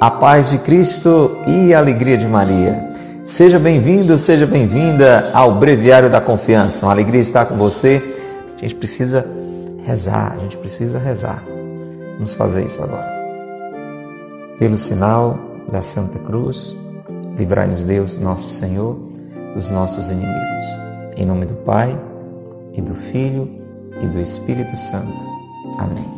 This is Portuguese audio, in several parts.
A paz de Cristo e a alegria de Maria. Seja bem-vindo, seja bem-vinda ao Breviário da Confiança. Uma alegria estar com você. A gente precisa rezar, a gente precisa rezar. Vamos fazer isso agora. Pelo sinal da Santa Cruz, livrai-nos Deus, nosso Senhor, dos nossos inimigos. Em nome do Pai, e do Filho, e do Espírito Santo. Amém.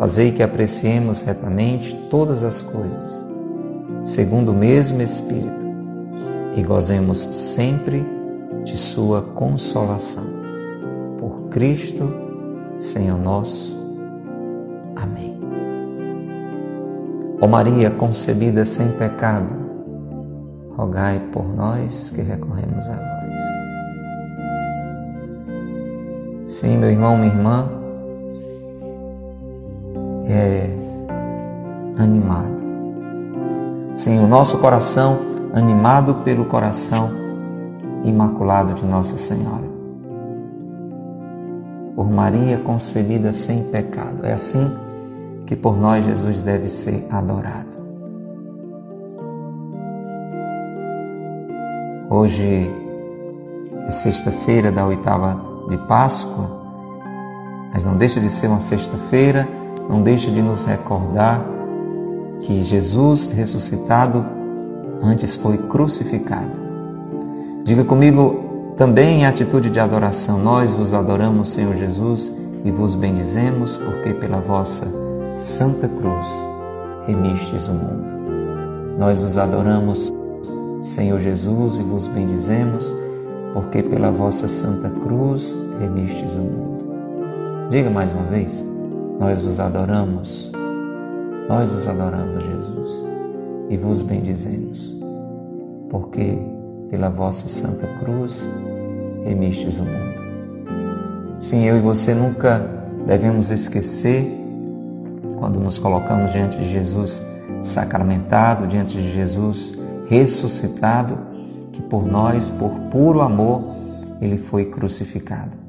Fazei que apreciemos retamente todas as coisas, segundo o mesmo Espírito, e gozemos sempre de Sua consolação. Por Cristo, Senhor nosso. Amém. Ó Maria concebida sem pecado, rogai por nós que recorremos a vós. Sim, meu irmão, minha irmã, é, animado. O nosso coração animado pelo coração imaculado de Nossa Senhora. Por Maria concebida sem pecado. É assim que por nós Jesus deve ser adorado. Hoje é sexta-feira da oitava de Páscoa, mas não deixa de ser uma sexta-feira não deixa de nos recordar que Jesus ressuscitado antes foi crucificado. Diga comigo também em atitude de adoração: Nós vos adoramos, Senhor Jesus, e vos bendizemos, porque pela vossa Santa Cruz remistes o mundo. Nós vos adoramos, Senhor Jesus, e vos bendizemos, porque pela vossa Santa Cruz remistes o mundo. Diga mais uma vez. Nós vos adoramos, nós vos adoramos, Jesus, e vos bendizemos, porque pela vossa Santa Cruz remistes o mundo. Sim, eu e você nunca devemos esquecer, quando nos colocamos diante de Jesus sacramentado, diante de Jesus ressuscitado, que por nós, por puro amor, ele foi crucificado.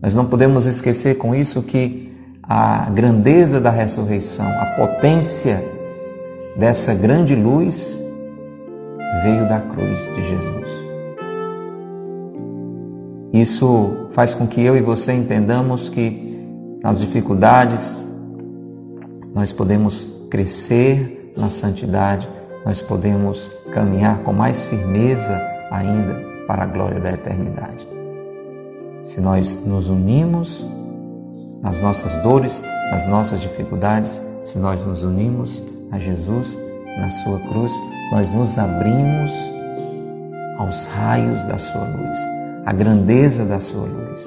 Nós não podemos esquecer com isso que a grandeza da ressurreição, a potência dessa grande luz veio da cruz de Jesus. Isso faz com que eu e você entendamos que nas dificuldades nós podemos crescer na santidade, nós podemos caminhar com mais firmeza ainda para a glória da eternidade se nós nos unimos nas nossas dores, nas nossas dificuldades, se nós nos unimos a Jesus na sua cruz, nós nos abrimos aos raios da sua luz, à grandeza da sua luz.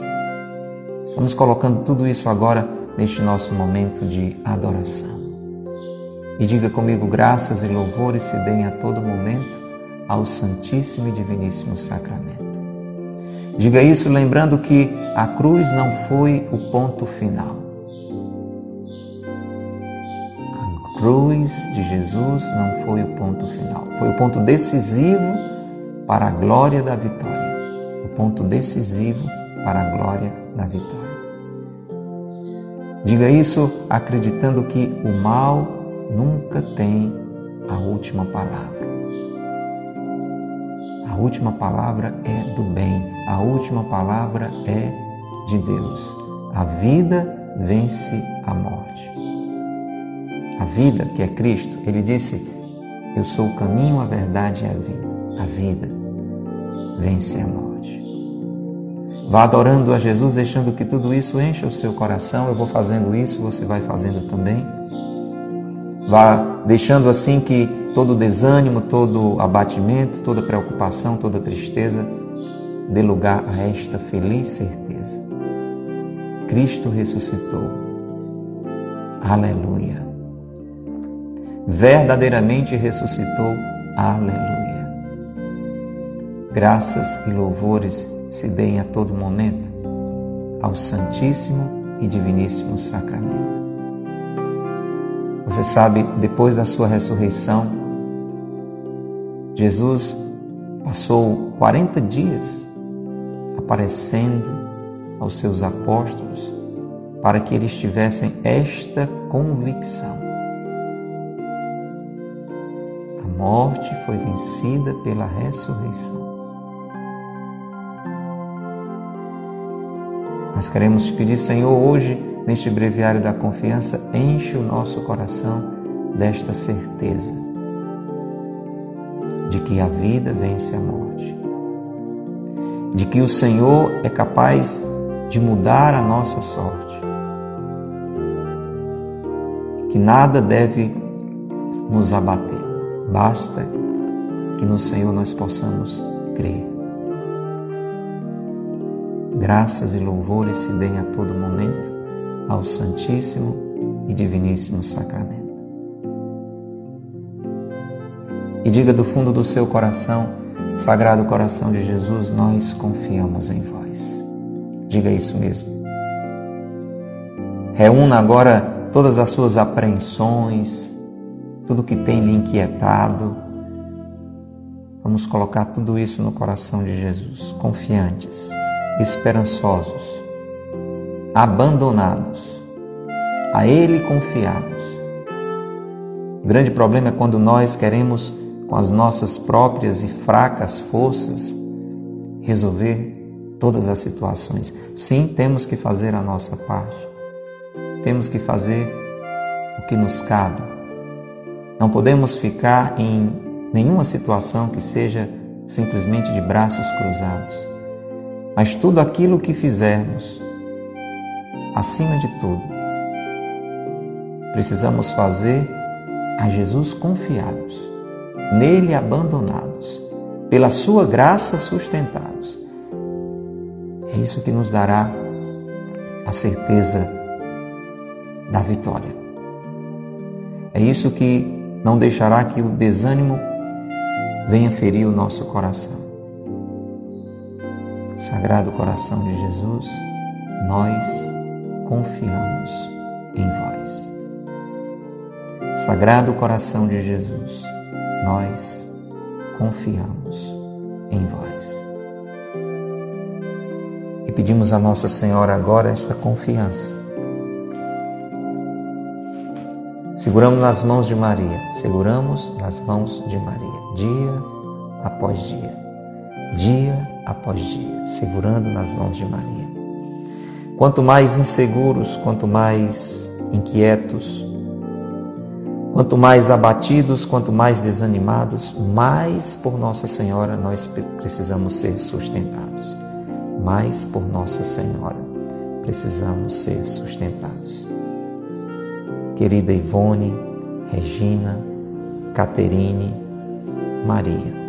Vamos colocando tudo isso agora neste nosso momento de adoração. E diga comigo: graças e louvores se deem a todo momento ao Santíssimo e Diviníssimo Sacramento. Diga isso lembrando que a cruz não foi o ponto final. A cruz de Jesus não foi o ponto final. Foi o ponto decisivo para a glória da vitória. O ponto decisivo para a glória da vitória. Diga isso acreditando que o mal nunca tem a última palavra última palavra é do bem, a última palavra é de Deus. A vida vence a morte. A vida, que é Cristo, ele disse: Eu sou o caminho, a verdade e a vida. A vida vence a morte. Vá adorando a Jesus, deixando que tudo isso encha o seu coração. Eu vou fazendo isso, você vai fazendo também. Vá deixando assim que todo desânimo, todo abatimento, toda preocupação, toda tristeza dê lugar a esta feliz certeza. Cristo ressuscitou. Aleluia. Verdadeiramente ressuscitou. Aleluia. Graças e louvores se deem a todo momento ao Santíssimo e Diviníssimo Sacramento. Você sabe, depois da sua ressurreição, Jesus passou 40 dias aparecendo aos seus apóstolos para que eles tivessem esta convicção. A morte foi vencida pela ressurreição. Nós queremos te pedir, Senhor, hoje, neste breviário da confiança, enche o nosso coração desta certeza de que a vida vence a morte, de que o Senhor é capaz de mudar a nossa sorte, que nada deve nos abater, basta que no Senhor nós possamos crer. Graças e louvores se deem a todo momento ao Santíssimo e Diviníssimo Sacramento. E diga do fundo do seu coração, Sagrado Coração de Jesus, nós confiamos em vós. Diga isso mesmo. Reúna agora todas as suas apreensões, tudo que tem lhe inquietado. Vamos colocar tudo isso no coração de Jesus, confiantes esperançosos, abandonados, a Ele confiados. O grande problema é quando nós queremos, com as nossas próprias e fracas forças, resolver todas as situações. Sim, temos que fazer a nossa parte. Temos que fazer o que nos cabe. Não podemos ficar em nenhuma situação que seja simplesmente de braços cruzados. Mas tudo aquilo que fizermos, acima de tudo, precisamos fazer a Jesus confiados, nele abandonados, pela sua graça sustentados. É isso que nos dará a certeza da vitória. É isso que não deixará que o desânimo venha ferir o nosso coração. Sagrado coração de Jesus, nós confiamos em vós. Sagrado coração de Jesus, nós confiamos em vós. E pedimos a Nossa Senhora agora esta confiança. Seguramos nas mãos de Maria, seguramos nas mãos de Maria, dia após dia, dia após dia, segurando nas mãos de Maria. Quanto mais inseguros, quanto mais inquietos, quanto mais abatidos, quanto mais desanimados, mais por Nossa Senhora nós precisamos ser sustentados. Mais por Nossa Senhora precisamos ser sustentados. Querida Ivone, Regina, Caterine, Maria,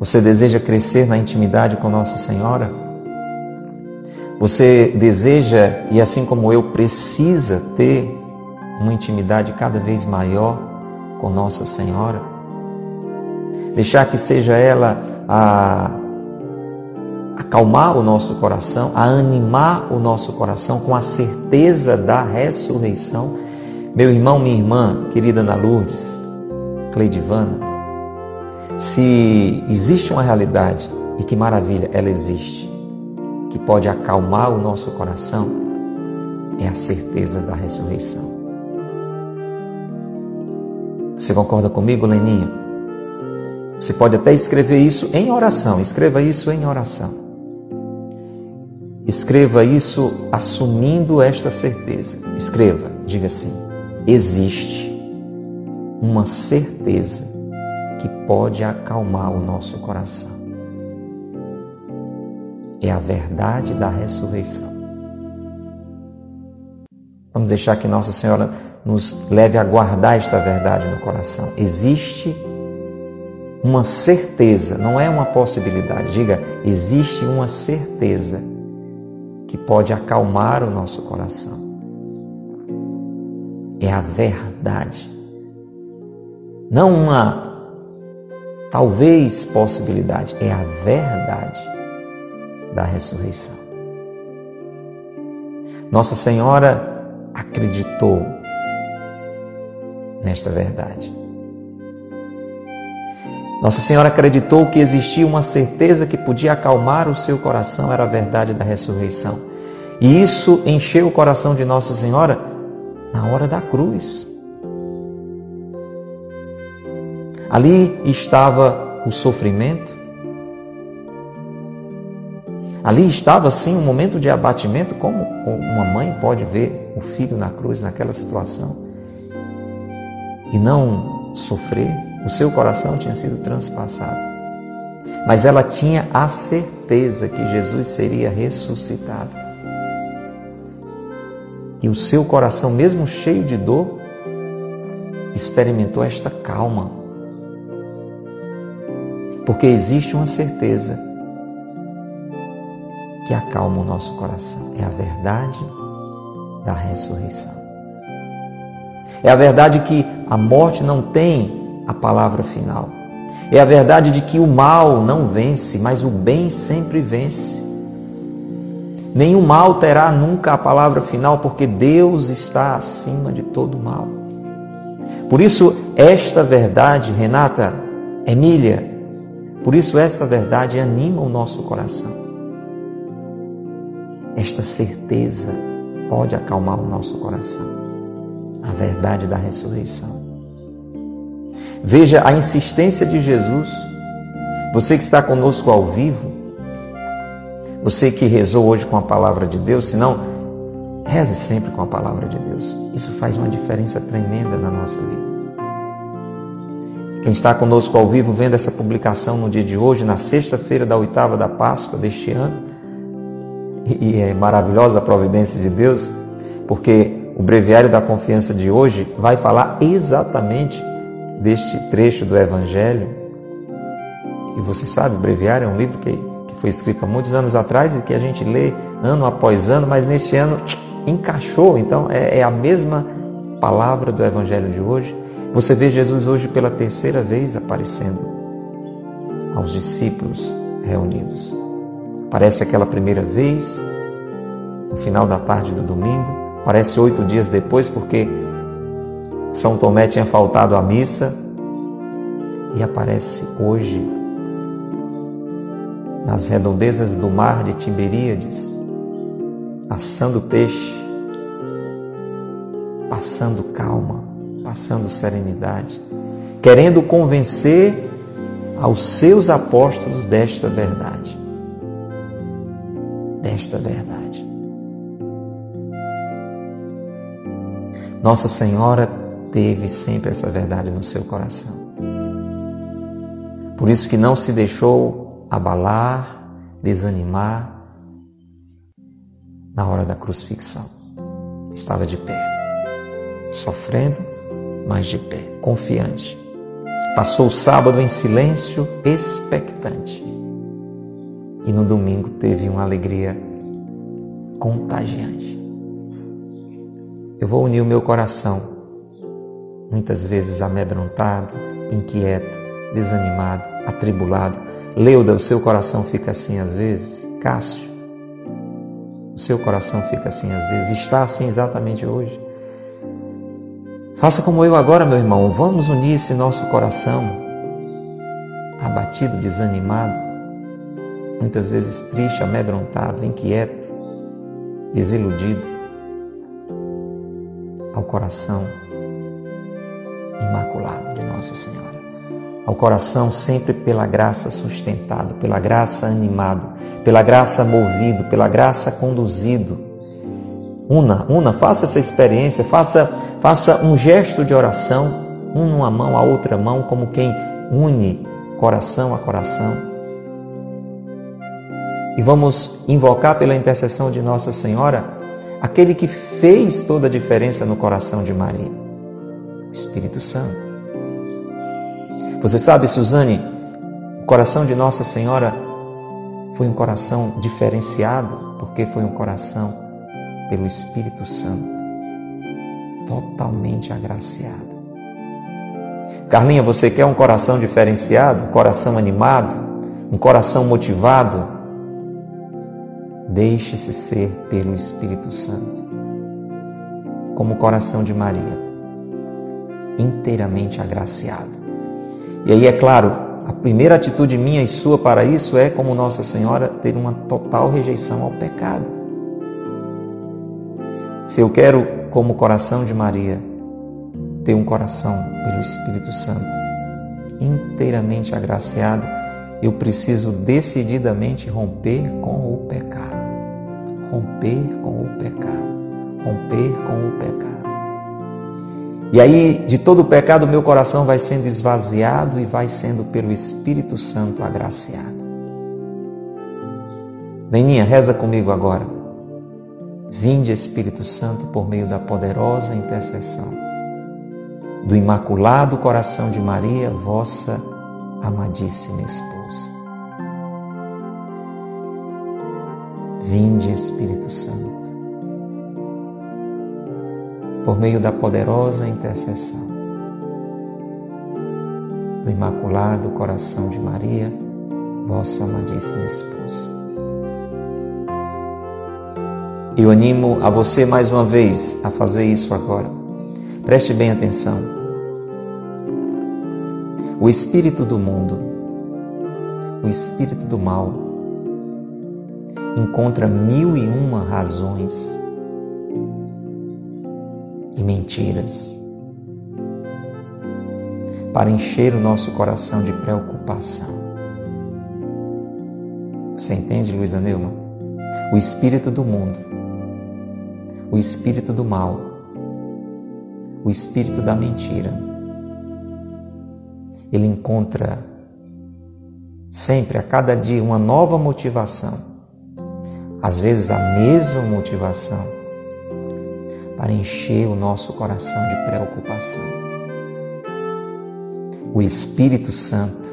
Você deseja crescer na intimidade com Nossa Senhora? Você deseja, e assim como eu, precisa ter uma intimidade cada vez maior com Nossa Senhora? Deixar que seja ela a acalmar o nosso coração, a animar o nosso coração com a certeza da ressurreição. Meu irmão, minha irmã, querida Ana Lourdes, Cleidivana, se existe uma realidade, e que maravilha, ela existe, que pode acalmar o nosso coração, é a certeza da ressurreição. Você concorda comigo, Leninha? Você pode até escrever isso em oração. Escreva isso em oração. Escreva isso assumindo esta certeza. Escreva, diga assim: existe uma certeza que pode acalmar o nosso coração. É a verdade da ressurreição. Vamos deixar que Nossa Senhora nos leve a guardar esta verdade no coração. Existe uma certeza, não é uma possibilidade. Diga, existe uma certeza que pode acalmar o nosso coração. É a verdade. Não uma talvez possibilidade, é a verdade da ressurreição. Nossa Senhora acreditou nesta verdade. Nossa Senhora acreditou que existia uma certeza que podia acalmar o seu coração, era a verdade da ressurreição. E isso encheu o coração de Nossa Senhora na hora da cruz. Ali estava o sofrimento, ali estava sim um momento de abatimento, como uma mãe pode ver o filho na cruz naquela situação e não sofrer. O seu coração tinha sido transpassado. Mas ela tinha a certeza que Jesus seria ressuscitado. E o seu coração, mesmo cheio de dor, experimentou esta calma. Porque existe uma certeza que acalma o nosso coração. É a verdade da ressurreição. É a verdade que a morte não tem a palavra final. É a verdade de que o mal não vence, mas o bem sempre vence. Nenhum mal terá nunca a palavra final, porque Deus está acima de todo mal. Por isso, esta verdade, Renata, Emília, por isso esta verdade anima o nosso coração. Esta certeza pode acalmar o nosso coração. A verdade da ressurreição. Veja a insistência de Jesus. Você que está conosco ao vivo, você que rezou hoje com a palavra de Deus, se não, reze sempre com a palavra de Deus. Isso faz uma diferença tremenda na nossa vida. Quem está conosco ao vivo vendo essa publicação no dia de hoje, na sexta-feira da oitava da Páscoa deste ano, e é maravilhosa a providência de Deus, porque o breviário da confiança de hoje vai falar exatamente deste trecho do Evangelho. E você sabe, o Breviário é um livro que, que foi escrito há muitos anos atrás e que a gente lê ano após ano, mas neste ano encaixou. Então é, é a mesma palavra do Evangelho de hoje. Você vê Jesus hoje pela terceira vez aparecendo aos discípulos reunidos. Parece aquela primeira vez, no final da tarde do domingo, parece oito dias depois, porque são Tomé tinha faltado à missa. E aparece hoje nas redondezas do mar de Tiberíades, assando peixe, passando calma, passando serenidade, querendo convencer aos seus apóstolos desta verdade. Desta verdade. Nossa Senhora teve sempre essa verdade no seu coração. Por isso que não se deixou abalar, desanimar na hora da crucifixão. Estava de pé, sofrendo, mas de pé, confiante. Passou o sábado em silêncio, expectante. E no domingo teve uma alegria contagiante. Eu vou unir o meu coração muitas vezes amedrontado, inquieto, desanimado, atribulado. Leuda, o seu coração fica assim às vezes? Cássio, o seu coração fica assim às vezes? Está assim exatamente hoje? Faça como eu agora, meu irmão. Vamos unir esse nosso coração abatido, desanimado, muitas vezes triste, amedrontado, inquieto, desiludido, ao coração imaculado de Nossa Senhora. ao coração sempre pela graça sustentado, pela graça animado, pela graça movido, pela graça conduzido. Una, una, faça essa experiência, faça, faça um gesto de oração, uma uma mão a outra mão, como quem une coração a coração. E vamos invocar pela intercessão de Nossa Senhora aquele que fez toda a diferença no coração de Maria, o Espírito Santo. Você sabe, Suzane, o coração de Nossa Senhora foi um coração diferenciado, porque foi um coração pelo Espírito Santo, totalmente agraciado. Carlinha, você quer um coração diferenciado, um coração animado, um coração motivado? Deixe-se ser pelo Espírito Santo, como o coração de Maria, inteiramente agraciado. E aí, é claro, a primeira atitude minha e sua para isso é, como Nossa Senhora, ter uma total rejeição ao pecado. Se eu quero, como o coração de Maria, ter um coração pelo Espírito Santo inteiramente agraciado, eu preciso decididamente romper com o pecado. Romper com o pecado. Romper com o pecado. E aí, de todo o pecado, meu coração vai sendo esvaziado e vai sendo pelo Espírito Santo agraciado. Beninha, reza comigo agora. Vinde, Espírito Santo, por meio da poderosa intercessão do Imaculado Coração de Maria, vossa amadíssima esposa. Vinde, Espírito Santo, por meio da poderosa intercessão do Imaculado Coração de Maria, vossa amadíssima esposa. Eu animo a você mais uma vez a fazer isso agora Preste bem atenção. O espírito do mundo, o espírito do mal, encontra mil e uma razões e mentiras para encher o nosso coração de preocupação. Você entende, Luísa Neumann? O espírito do mundo, o espírito do mal, o espírito da mentira. Ele encontra sempre, a cada dia, uma nova motivação, às vezes a mesma motivação, para encher o nosso coração de preocupação. O Espírito Santo,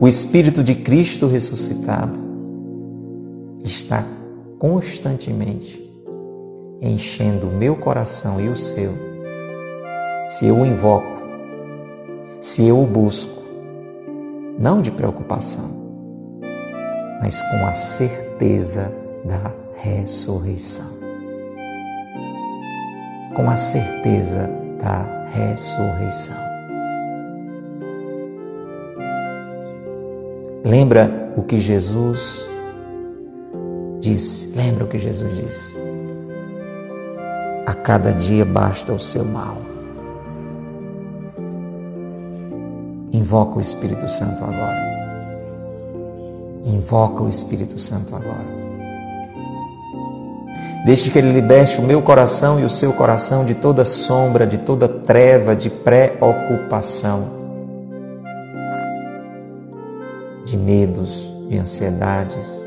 o Espírito de Cristo ressuscitado, está constantemente enchendo o meu coração e o seu, se eu o invoco, se eu o busco, não de preocupação, mas com a certeza da ressurreição. Com a certeza da ressurreição. Lembra o que Jesus disse? Lembra o que Jesus disse? Cada dia basta o seu mal. Invoca o Espírito Santo agora. Invoca o Espírito Santo agora. Deixe que Ele liberte o meu coração e o seu coração de toda sombra, de toda treva, de preocupação, de medos, de ansiedades.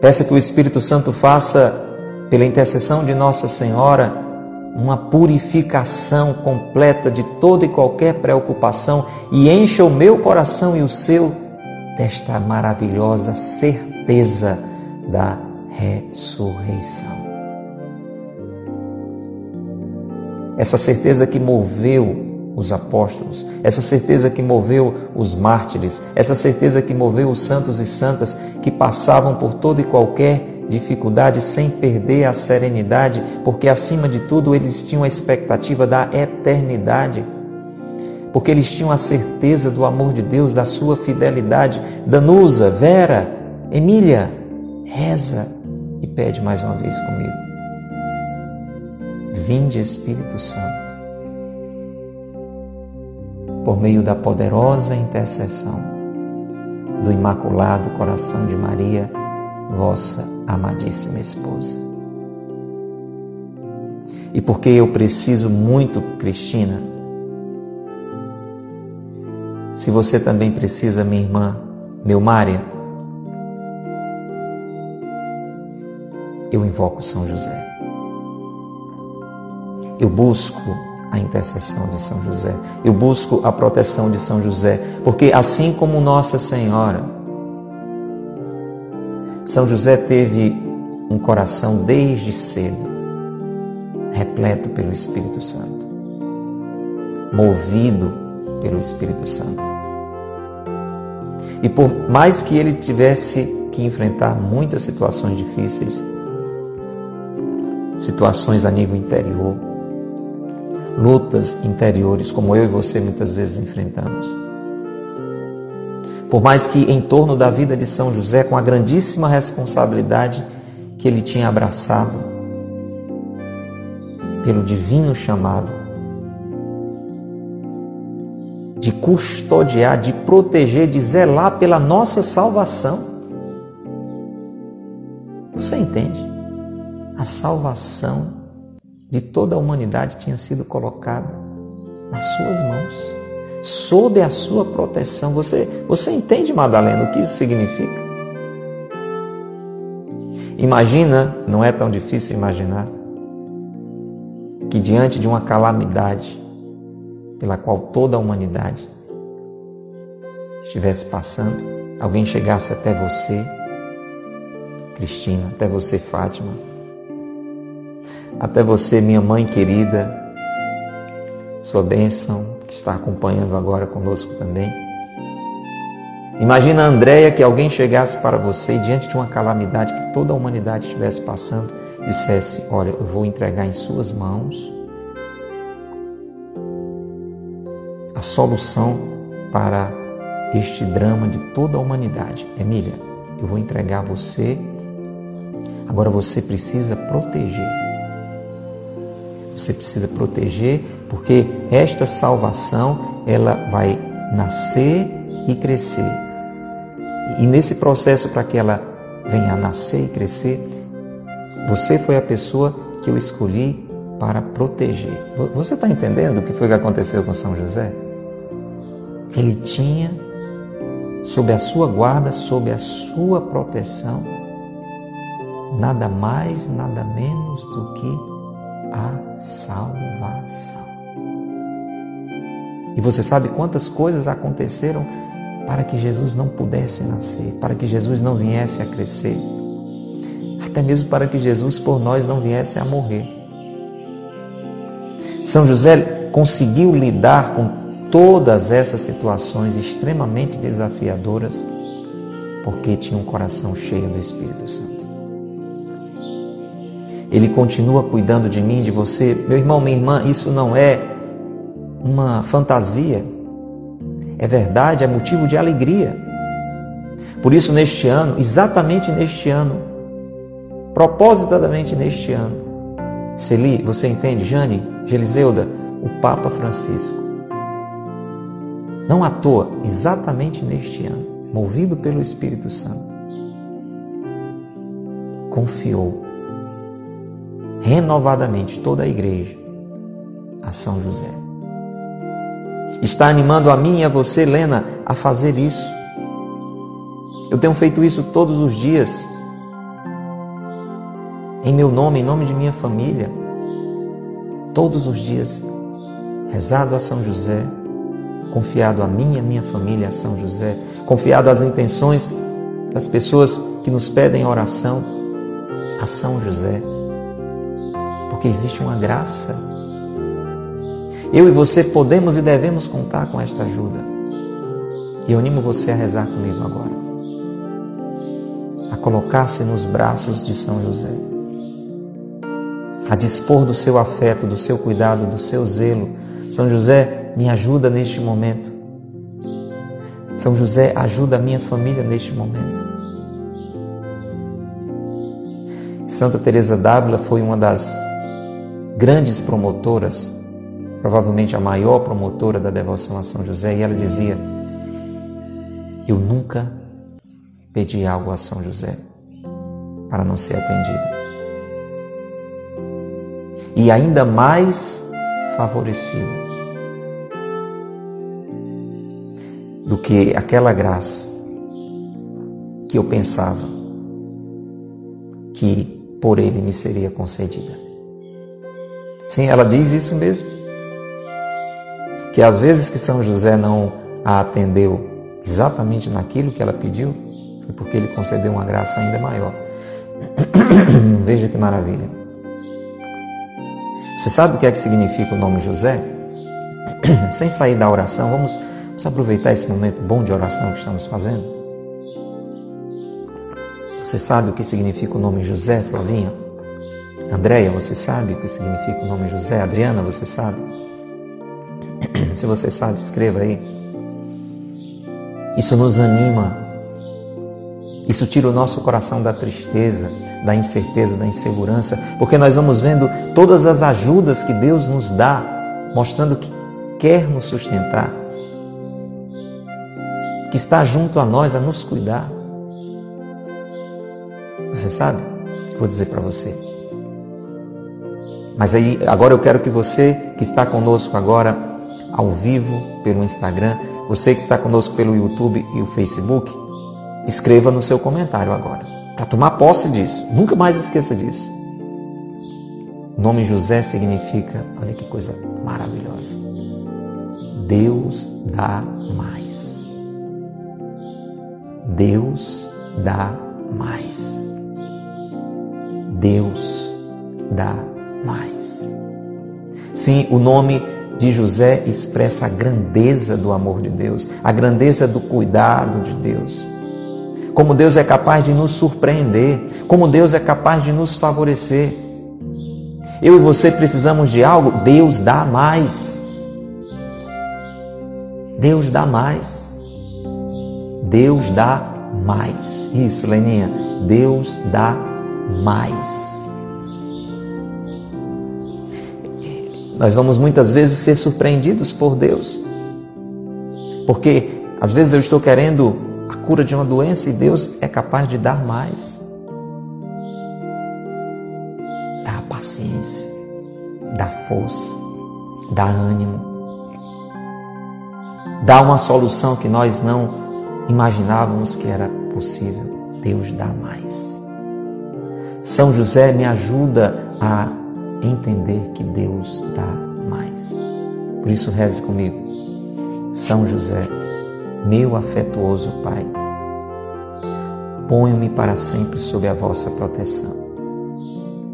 Peça que o Espírito Santo faça pela intercessão de Nossa Senhora, uma purificação completa de toda e qualquer preocupação e encha o meu coração e o seu desta maravilhosa certeza da ressurreição. Essa certeza que moveu os apóstolos, essa certeza que moveu os mártires, essa certeza que moveu os santos e santas que passavam por todo e qualquer dificuldade sem perder a serenidade, porque acima de tudo eles tinham a expectativa da eternidade. Porque eles tinham a certeza do amor de Deus, da sua fidelidade. Danusa, Vera, Emília, reza e pede mais uma vez comigo. Vinde Espírito Santo. por meio da poderosa intercessão do Imaculado Coração de Maria, vossa amadíssima esposa. E porque eu preciso muito, Cristina, se você também precisa, minha irmã Neumária, eu invoco São José. Eu busco a intercessão de São José. Eu busco a proteção de São José, porque assim como Nossa Senhora, São José teve um coração desde cedo repleto pelo Espírito Santo, movido pelo Espírito Santo. E por mais que ele tivesse que enfrentar muitas situações difíceis, situações a nível interior, lutas interiores, como eu e você muitas vezes enfrentamos. Por mais que em torno da vida de São José, com a grandíssima responsabilidade que ele tinha abraçado pelo divino chamado, de custodiar, de proteger, de zelar pela nossa salvação. Você entende? A salvação de toda a humanidade tinha sido colocada nas suas mãos, sob a sua proteção. Você, você entende, Madalena, o que isso significa? Imagina, não é tão difícil imaginar, que diante de uma calamidade pela qual toda a humanidade estivesse passando, alguém chegasse até você, Cristina, até você, Fátima, até você, minha mãe querida, sua bênção, que está acompanhando agora conosco também. Imagina, Andréia, que alguém chegasse para você e diante de uma calamidade que toda a humanidade estivesse passando, dissesse: Olha, eu vou entregar em Suas mãos a solução para este drama de toda a humanidade. Emília, eu vou entregar a você. Agora você precisa proteger você precisa proteger, porque esta salvação ela vai nascer e crescer. E nesse processo para que ela venha a nascer e crescer, você foi a pessoa que eu escolhi para proteger. Você está entendendo o que foi que aconteceu com São José? Ele tinha, sob a sua guarda, sob a sua proteção, nada mais, nada menos do que a salvação. E você sabe quantas coisas aconteceram para que Jesus não pudesse nascer, para que Jesus não viesse a crescer, até mesmo para que Jesus por nós não viesse a morrer. São José conseguiu lidar com todas essas situações extremamente desafiadoras porque tinha um coração cheio do Espírito Santo. Ele continua cuidando de mim, de você. Meu irmão, minha irmã, isso não é uma fantasia. É verdade, é motivo de alegria. Por isso, neste ano, exatamente neste ano, propositadamente neste ano, Celi, você entende? Jane, Geliseuda, o Papa Francisco, não à toa, exatamente neste ano, movido pelo Espírito Santo, confiou renovadamente toda a igreja a São José. Está animando a mim e a você, Lena, a fazer isso. Eu tenho feito isso todos os dias. Em meu nome, em nome de minha família. Todos os dias, rezado a São José, confiado a mim e a minha família a São José, confiado às intenções das pessoas que nos pedem oração a São José porque existe uma graça. Eu e você podemos e devemos contar com esta ajuda. E eu animo você a rezar comigo agora. A colocar-se nos braços de São José. A dispor do seu afeto, do seu cuidado, do seu zelo. São José, me ajuda neste momento. São José, ajuda a minha família neste momento. Santa Teresa d'Ávila foi uma das grandes promotoras provavelmente a maior promotora da devoção a São José, e ela dizia: Eu nunca pedi algo a São José para não ser atendida. E ainda mais favorecida do que aquela graça que eu pensava que por ele me seria concedida. Sim, ela diz isso mesmo. Que às vezes que São José não a atendeu exatamente naquilo que ela pediu, foi porque ele concedeu uma graça ainda maior. Veja que maravilha. Você sabe o que é que significa o nome José? Sem sair da oração, vamos Vamos aproveitar esse momento bom de oração que estamos fazendo? Você sabe o que significa o nome José, Florinha? Andréia, você sabe o que significa o nome José? Adriana, você sabe? Se você sabe, escreva aí. Isso nos anima. Isso tira o nosso coração da tristeza, da incerteza, da insegurança, porque nós vamos vendo todas as ajudas que Deus nos dá, mostrando que quer nos sustentar, que está junto a nós a nos cuidar. Você sabe? Vou dizer para você. Mas aí, agora eu quero que você que está conosco agora ao vivo pelo Instagram, você que está conosco pelo YouTube e o Facebook, escreva no seu comentário agora, para tomar posse disso. Nunca mais esqueça disso. O nome José significa, olha que coisa maravilhosa. Deus dá mais. Deus dá mais. Deus dá mais. Sim, o nome de José expressa a grandeza do amor de Deus, a grandeza do cuidado de Deus. Como Deus é capaz de nos surpreender, como Deus é capaz de nos favorecer. Eu e você precisamos de algo, Deus dá mais. Deus dá mais. Deus dá mais. Isso, Leninha. Deus dá mais. Nós vamos muitas vezes ser surpreendidos por Deus. Porque às vezes eu estou querendo a cura de uma doença e Deus é capaz de dar mais. Dá paciência, dá força, dá ânimo, dá uma solução que nós não imaginávamos que era possível. Deus dá mais. São José me ajuda a entender que Deus dá mais. Por isso, reze comigo. São José, meu afetuoso Pai, ponho-me para sempre sob a vossa proteção.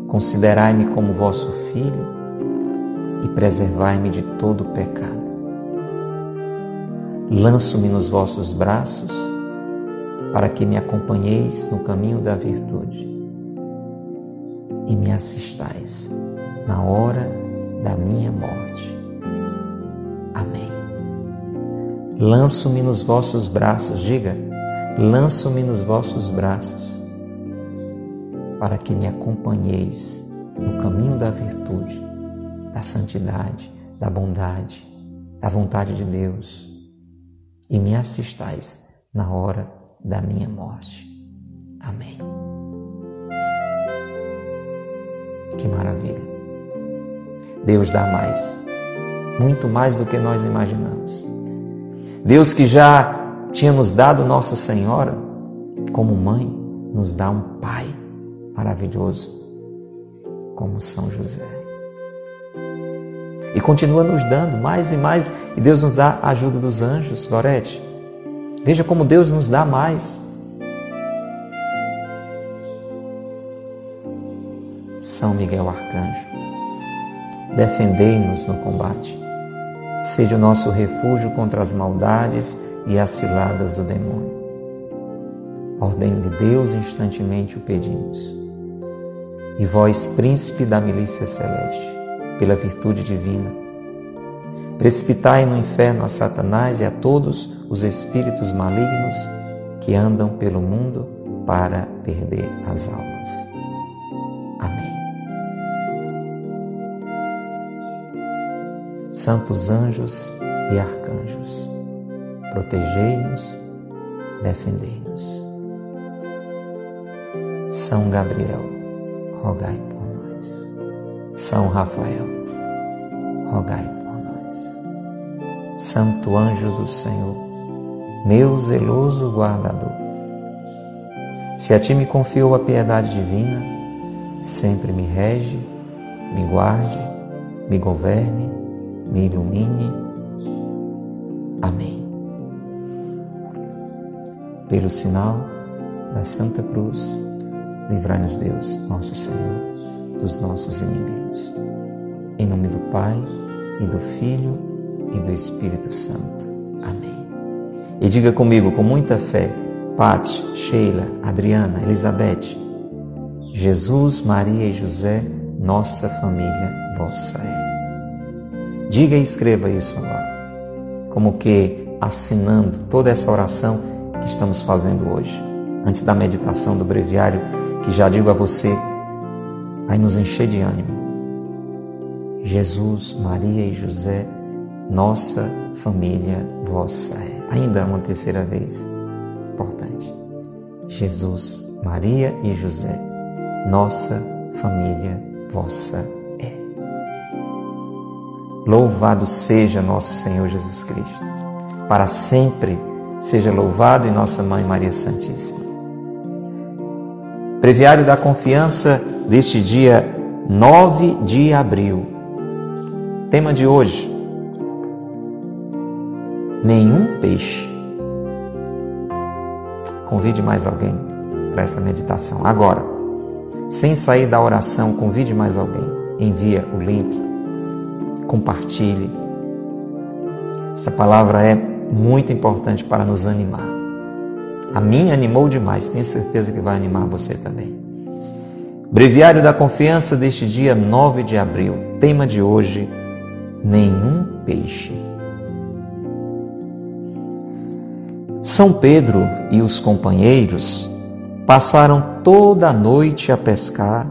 Considerai-me como vosso filho e preservai-me de todo pecado lanço-me nos vossos braços para que me acompanheis no caminho da virtude e me assistais na hora da minha morte. Amém. Lanço-me nos vossos braços, diga, lanço-me nos vossos braços para que me acompanheis no caminho da virtude, da santidade, da bondade, da vontade de Deus e me assistais na hora da minha morte. Amém. Que maravilha. Deus dá mais, muito mais do que nós imaginamos. Deus que já tinha nos dado Nossa Senhora como mãe, nos dá um Pai maravilhoso como São José e continua nos dando mais e mais, e Deus nos dá a ajuda dos anjos, Gorete. Veja como Deus nos dá mais. São Miguel Arcanjo, defendei-nos no combate. Seja o nosso refúgio contra as maldades e as ciladas do demônio. Ordem de Deus, instantemente o pedimos. E vós, príncipe da milícia celeste, pela virtude divina. Precipitai no inferno a Satanás e a todos os espíritos malignos que andam pelo mundo para perder as almas. Santos anjos e arcanjos, protegei-nos, defendei-nos. São Gabriel, rogai por nós. São Rafael, rogai por nós. Santo anjo do Senhor, meu zeloso guardador, se a ti me confiou a piedade divina, sempre me rege, me guarde, me governe, me ilumine. Amém. Pelo sinal da Santa Cruz, livrai-nos Deus, nosso Senhor, dos nossos inimigos. Em nome do Pai, e do Filho, e do Espírito Santo. Amém. E diga comigo com muita fé, Pati, Sheila, Adriana, Elizabeth, Jesus, Maria e José, nossa família vossa é. Diga e escreva isso agora, como que assinando toda essa oração que estamos fazendo hoje, antes da meditação do breviário, que já digo a você, vai nos encher de ânimo. Jesus, Maria e José, nossa família vossa é. Ainda uma terceira vez, importante. Jesus, Maria e José, nossa família vossa é. Louvado seja nosso Senhor Jesus Cristo. Para sempre seja louvado em nossa Mãe Maria Santíssima. Breviário da Confiança deste dia 9 de abril. Tema de hoje: Nenhum peixe. Convide mais alguém para essa meditação. Agora, sem sair da oração, convide mais alguém. Envia o link, compartilhe. Essa palavra é muito importante para nos animar. A mim animou demais, tenho certeza que vai animar você também. Breviário da Confiança deste dia 9 de abril. Tema de hoje: Nenhum peixe. São Pedro e os companheiros passaram toda a noite a pescar,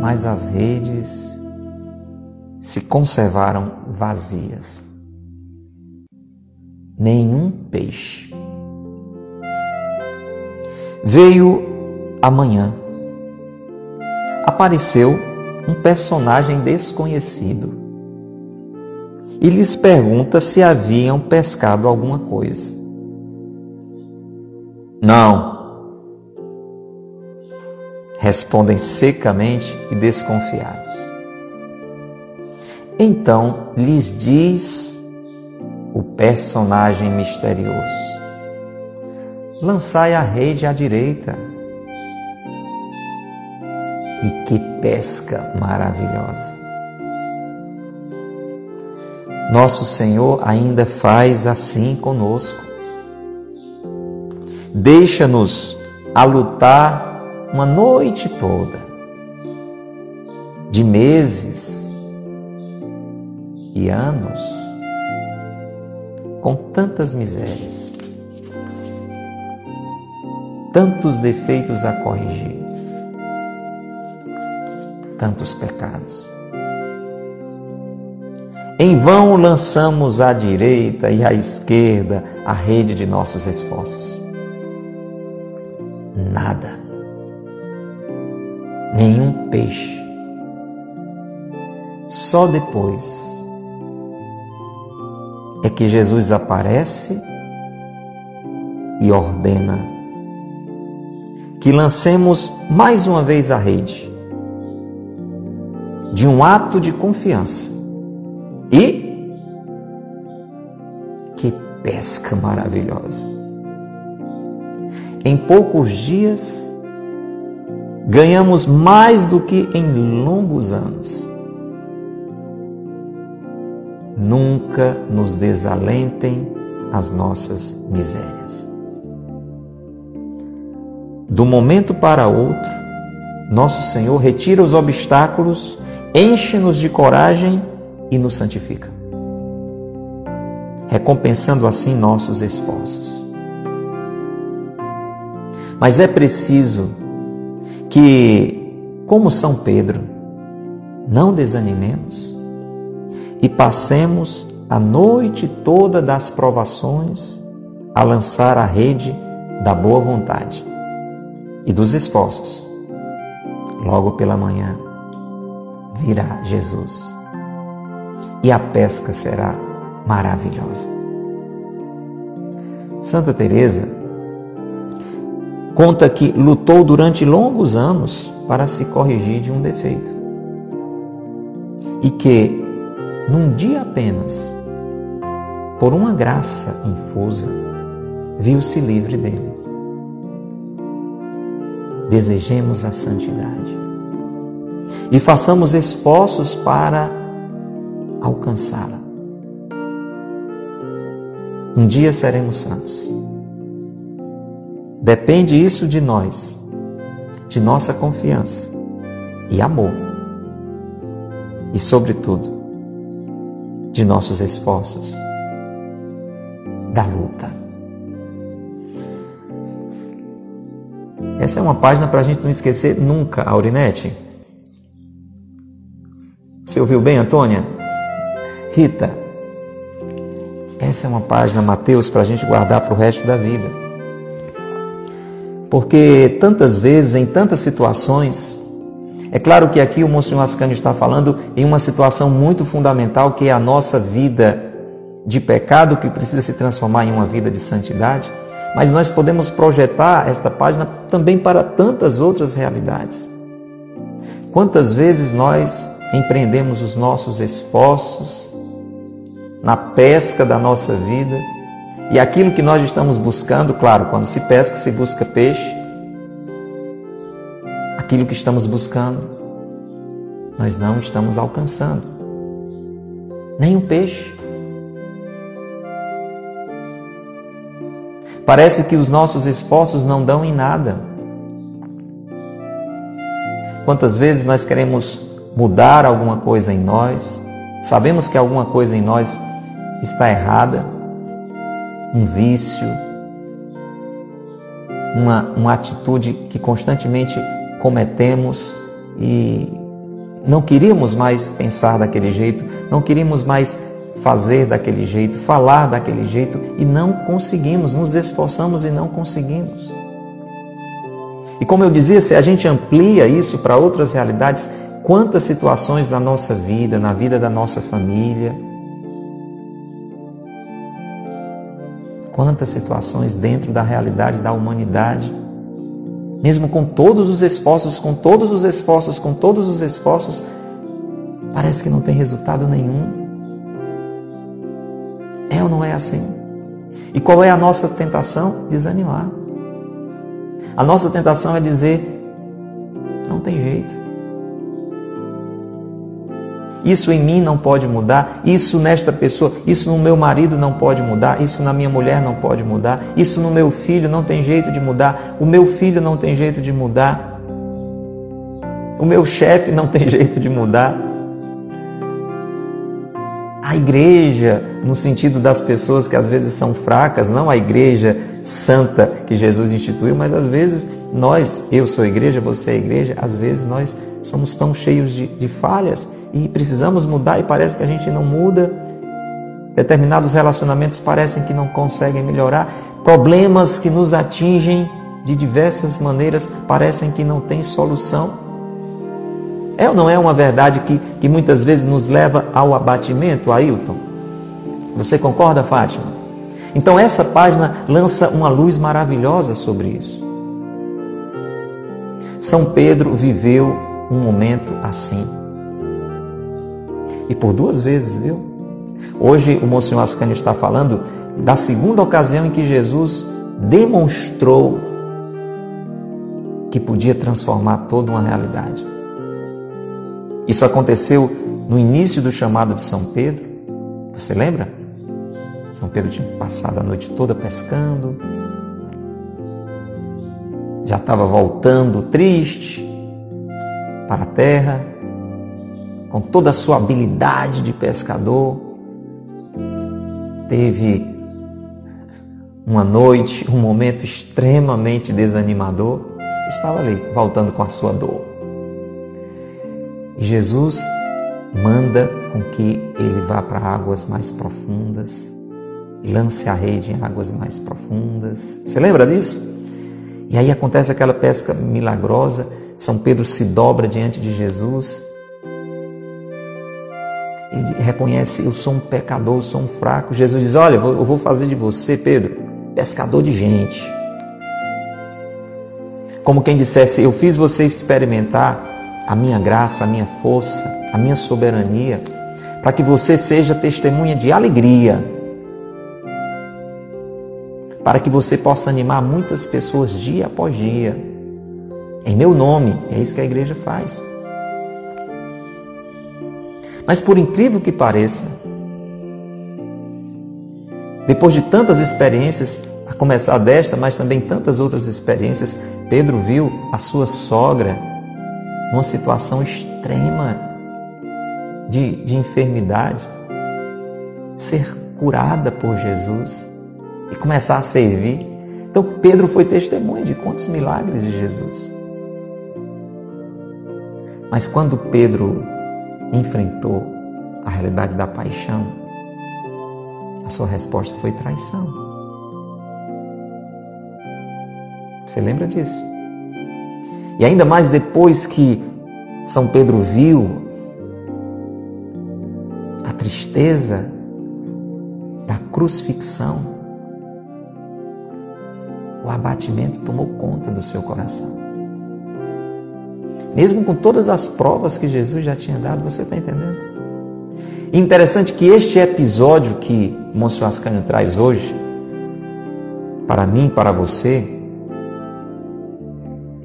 mas as redes se conservaram vazias. Nenhum peixe. Veio amanhã. Apareceu um personagem desconhecido e lhes pergunta se haviam pescado alguma coisa. Não. Respondem secamente e desconfiados. Então lhes diz o personagem misterioso: Lançai a rede à direita. E que pesca maravilhosa! Nosso Senhor ainda faz assim conosco deixa-nos a lutar uma noite toda, de meses e anos, com tantas misérias, tantos defeitos a corrigir, tantos pecados. Em vão lançamos à direita e à esquerda a rede de nossos esforços nada, nenhum peixe. Só depois é que Jesus aparece e ordena que lancemos mais uma vez a rede de um ato de confiança. E que pesca maravilhosa! em poucos dias, ganhamos mais do que em longos anos. Nunca nos desalentem as nossas misérias. Do momento para outro, nosso Senhor retira os obstáculos, enche-nos de coragem e nos santifica, recompensando assim nossos esforços. Mas é preciso que, como São Pedro, não desanimemos e passemos a noite toda das provações a lançar a rede da boa vontade e dos esforços. Logo pela manhã virá Jesus e a pesca será maravilhosa. Santa Teresa conta que lutou durante longos anos para se corrigir de um defeito. E que num dia apenas, por uma graça infusa, viu-se livre dele. Desejemos a santidade e façamos esforços para alcançá-la. Um dia seremos santos. Depende isso de nós, de nossa confiança e amor. E, sobretudo, de nossos esforços, da luta. Essa é uma página para a gente não esquecer nunca, Aurinete. Você ouviu bem, Antônia? Rita, essa é uma página, Mateus, para a gente guardar para o resto da vida. Porque tantas vezes, em tantas situações, é claro que aqui o Monsenhor Ascânio está falando em uma situação muito fundamental que é a nossa vida de pecado que precisa se transformar em uma vida de santidade, mas nós podemos projetar esta página também para tantas outras realidades. Quantas vezes nós empreendemos os nossos esforços na pesca da nossa vida e aquilo que nós estamos buscando, claro, quando se pesca, se busca peixe, aquilo que estamos buscando, nós não estamos alcançando. Nem um peixe. Parece que os nossos esforços não dão em nada. Quantas vezes nós queremos mudar alguma coisa em nós, sabemos que alguma coisa em nós está errada, um vício, uma, uma atitude que constantemente cometemos e não queríamos mais pensar daquele jeito, não queríamos mais fazer daquele jeito, falar daquele jeito e não conseguimos, nos esforçamos e não conseguimos. E como eu dizia, se a gente amplia isso para outras realidades, Quantas situações da nossa vida, na vida da nossa família, quantas situações dentro da realidade da humanidade, mesmo com todos os esforços, com todos os esforços, com todos os esforços, parece que não tem resultado nenhum. É ou não é assim? E qual é a nossa tentação? Desanimar. A nossa tentação é dizer: não tem jeito. Isso em mim não pode mudar, isso nesta pessoa, isso no meu marido não pode mudar, isso na minha mulher não pode mudar, isso no meu filho não tem jeito de mudar, o meu filho não tem jeito de mudar, o meu chefe não tem jeito de mudar a igreja, no sentido das pessoas que às vezes são fracas, não a igreja santa que Jesus instituiu, mas às vezes nós, eu sou igreja, você é igreja, às vezes nós somos tão cheios de, de falhas e precisamos mudar e parece que a gente não muda. Determinados relacionamentos parecem que não conseguem melhorar, problemas que nos atingem de diversas maneiras parecem que não têm solução. É ou não é uma verdade que, que muitas vezes nos leva ao abatimento, Ailton? Você concorda, Fátima? Então, essa página lança uma luz maravilhosa sobre isso. São Pedro viveu um momento assim. E por duas vezes, viu? Hoje o Monsenhor Ascânio está falando da segunda ocasião em que Jesus demonstrou que podia transformar toda uma realidade. Isso aconteceu no início do chamado de São Pedro. Você lembra? São Pedro tinha passado a noite toda pescando, já estava voltando triste para a terra, com toda a sua habilidade de pescador. Teve uma noite, um momento extremamente desanimador. Estava ali, voltando com a sua dor. Jesus manda com que ele vá para águas mais profundas, lance a rede em águas mais profundas. Você lembra disso? E aí acontece aquela pesca milagrosa. São Pedro se dobra diante de Jesus e reconhece: Eu sou um pecador, eu sou um fraco. Jesus diz: Olha, eu vou fazer de você, Pedro, pescador de gente. Como quem dissesse: Eu fiz você experimentar a minha graça, a minha força, a minha soberania, para que você seja testemunha de alegria, para que você possa animar muitas pessoas dia após dia. Em meu nome, é isso que a igreja faz. Mas por incrível que pareça, depois de tantas experiências, a começar desta, mas também tantas outras experiências, Pedro viu a sua sogra numa situação extrema de, de enfermidade ser curada por Jesus e começar a servir. Então Pedro foi testemunha de quantos milagres de Jesus. Mas quando Pedro enfrentou a realidade da paixão, a sua resposta foi traição. Você lembra disso? E ainda mais depois que São Pedro viu a tristeza da crucifixão, o abatimento tomou conta do seu coração. Mesmo com todas as provas que Jesus já tinha dado, você está entendendo? Interessante que este episódio que Monsenhor Ascânio traz hoje, para mim, para você,